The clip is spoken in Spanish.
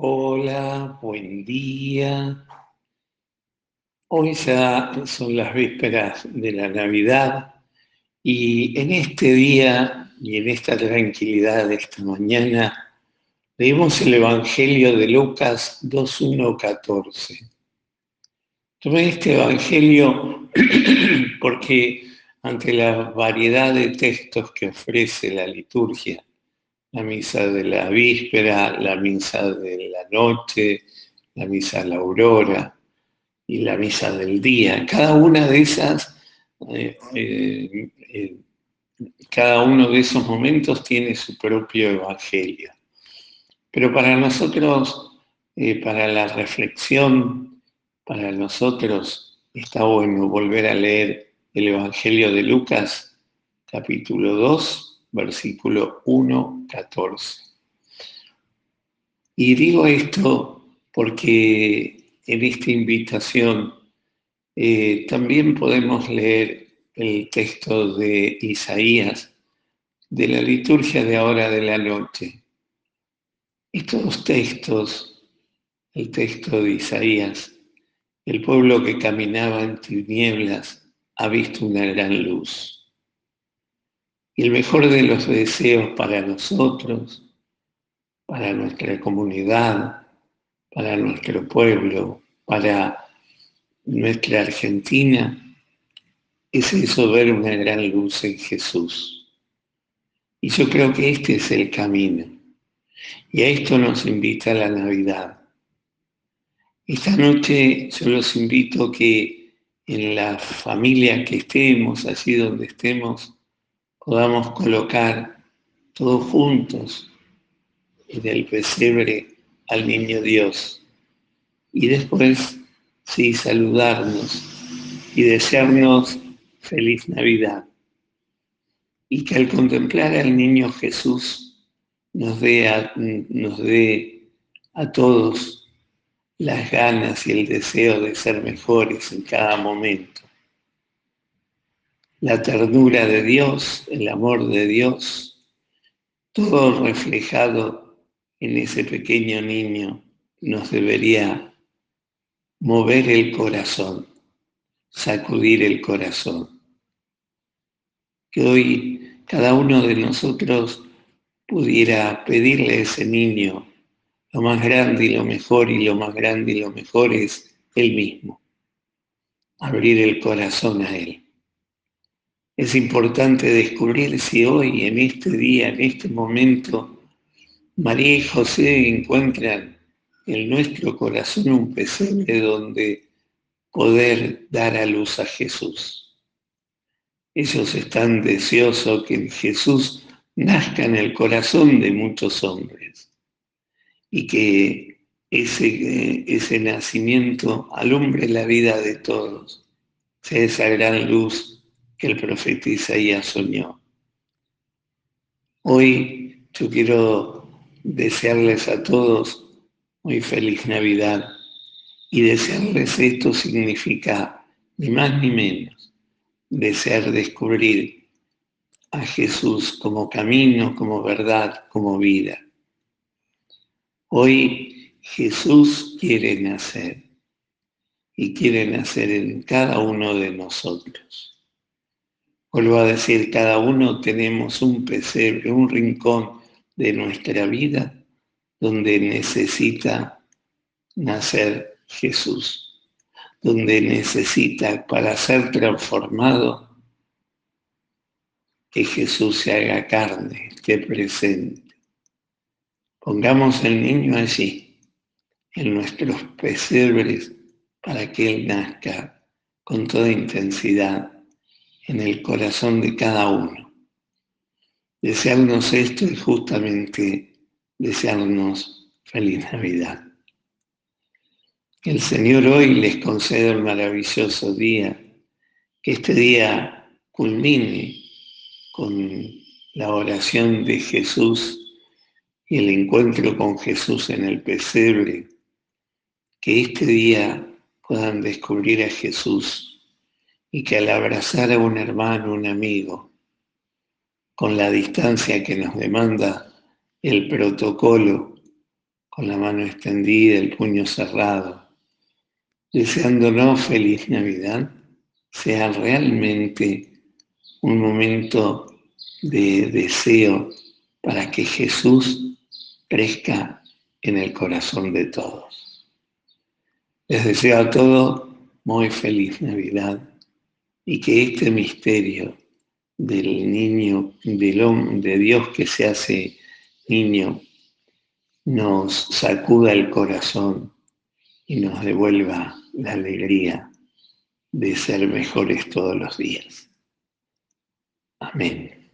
Hola, buen día. Hoy ya son las vísperas de la Navidad y en este día y en esta tranquilidad de esta mañana leemos el Evangelio de Lucas 2.1.14. Tomé este Evangelio porque ante la variedad de textos que ofrece la liturgia, la misa de la víspera, la misa de la noche, la misa de la aurora y la misa del día. Cada una de esas, eh, eh, eh, cada uno de esos momentos tiene su propio evangelio. Pero para nosotros, para la reflexión, para nosotros está bueno volver a leer el Evangelio de Lucas, capítulo 2, versículo 1, 14. Y digo esto porque en esta invitación eh, también podemos leer el texto de Isaías de la liturgia de ahora de la noche. Estos textos, el texto de Isaías, el pueblo que caminaba en tinieblas ha visto una gran luz. Y el mejor de los deseos para nosotros, para nuestra comunidad, para nuestro pueblo, para nuestra Argentina, es eso, ver una gran luz en Jesús. Y yo creo que este es el camino. Y a esto nos invita la Navidad. Esta noche yo los invito que en la familia que estemos, allí donde estemos, podamos colocar todos juntos en el pesebre al niño Dios. Y después sí saludarnos y desearnos feliz Navidad. Y que al contemplar al niño Jesús nos dé a, nos dé a todos las ganas y el deseo de ser mejores en cada momento la ternura de Dios, el amor de Dios, todo reflejado en ese pequeño niño nos debería mover el corazón, sacudir el corazón. Que hoy cada uno de nosotros pudiera pedirle a ese niño lo más grande y lo mejor, y lo más grande y lo mejor es él mismo, abrir el corazón a él. Es importante descubrir si hoy, en este día, en este momento, María y José encuentran en nuestro corazón un pesebre donde poder dar a luz a Jesús. Ellos están deseosos que Jesús nazca en el corazón de muchos hombres y que ese, ese nacimiento alumbre la vida de todos, sea esa gran luz que el profeta Isaías soñó. Hoy yo quiero desearles a todos muy feliz Navidad y desearles esto significa ni más ni menos desear descubrir a Jesús como camino, como verdad, como vida. Hoy Jesús quiere nacer y quiere nacer en cada uno de nosotros. Vuelvo a decir, cada uno tenemos un pesebre, un rincón de nuestra vida donde necesita nacer Jesús, donde necesita para ser transformado que Jesús se haga carne, esté presente. Pongamos el niño allí, en nuestros pesebres, para que Él nazca con toda intensidad en el corazón de cada uno. Desearnos esto es justamente desearnos feliz Navidad. Que el Señor hoy les conceda un maravilloso día, que este día culmine con la oración de Jesús y el encuentro con Jesús en el pesebre, que este día puedan descubrir a Jesús y que al abrazar a un hermano, un amigo, con la distancia que nos demanda el protocolo con la mano extendida, el puño cerrado, deseándonos feliz Navidad, sea realmente un momento de deseo para que Jesús crezca en el corazón de todos. Les deseo a todos muy feliz Navidad y que este misterio del niño, del hombre, de Dios que se hace niño, nos sacuda el corazón y nos devuelva la alegría de ser mejores todos los días. Amén.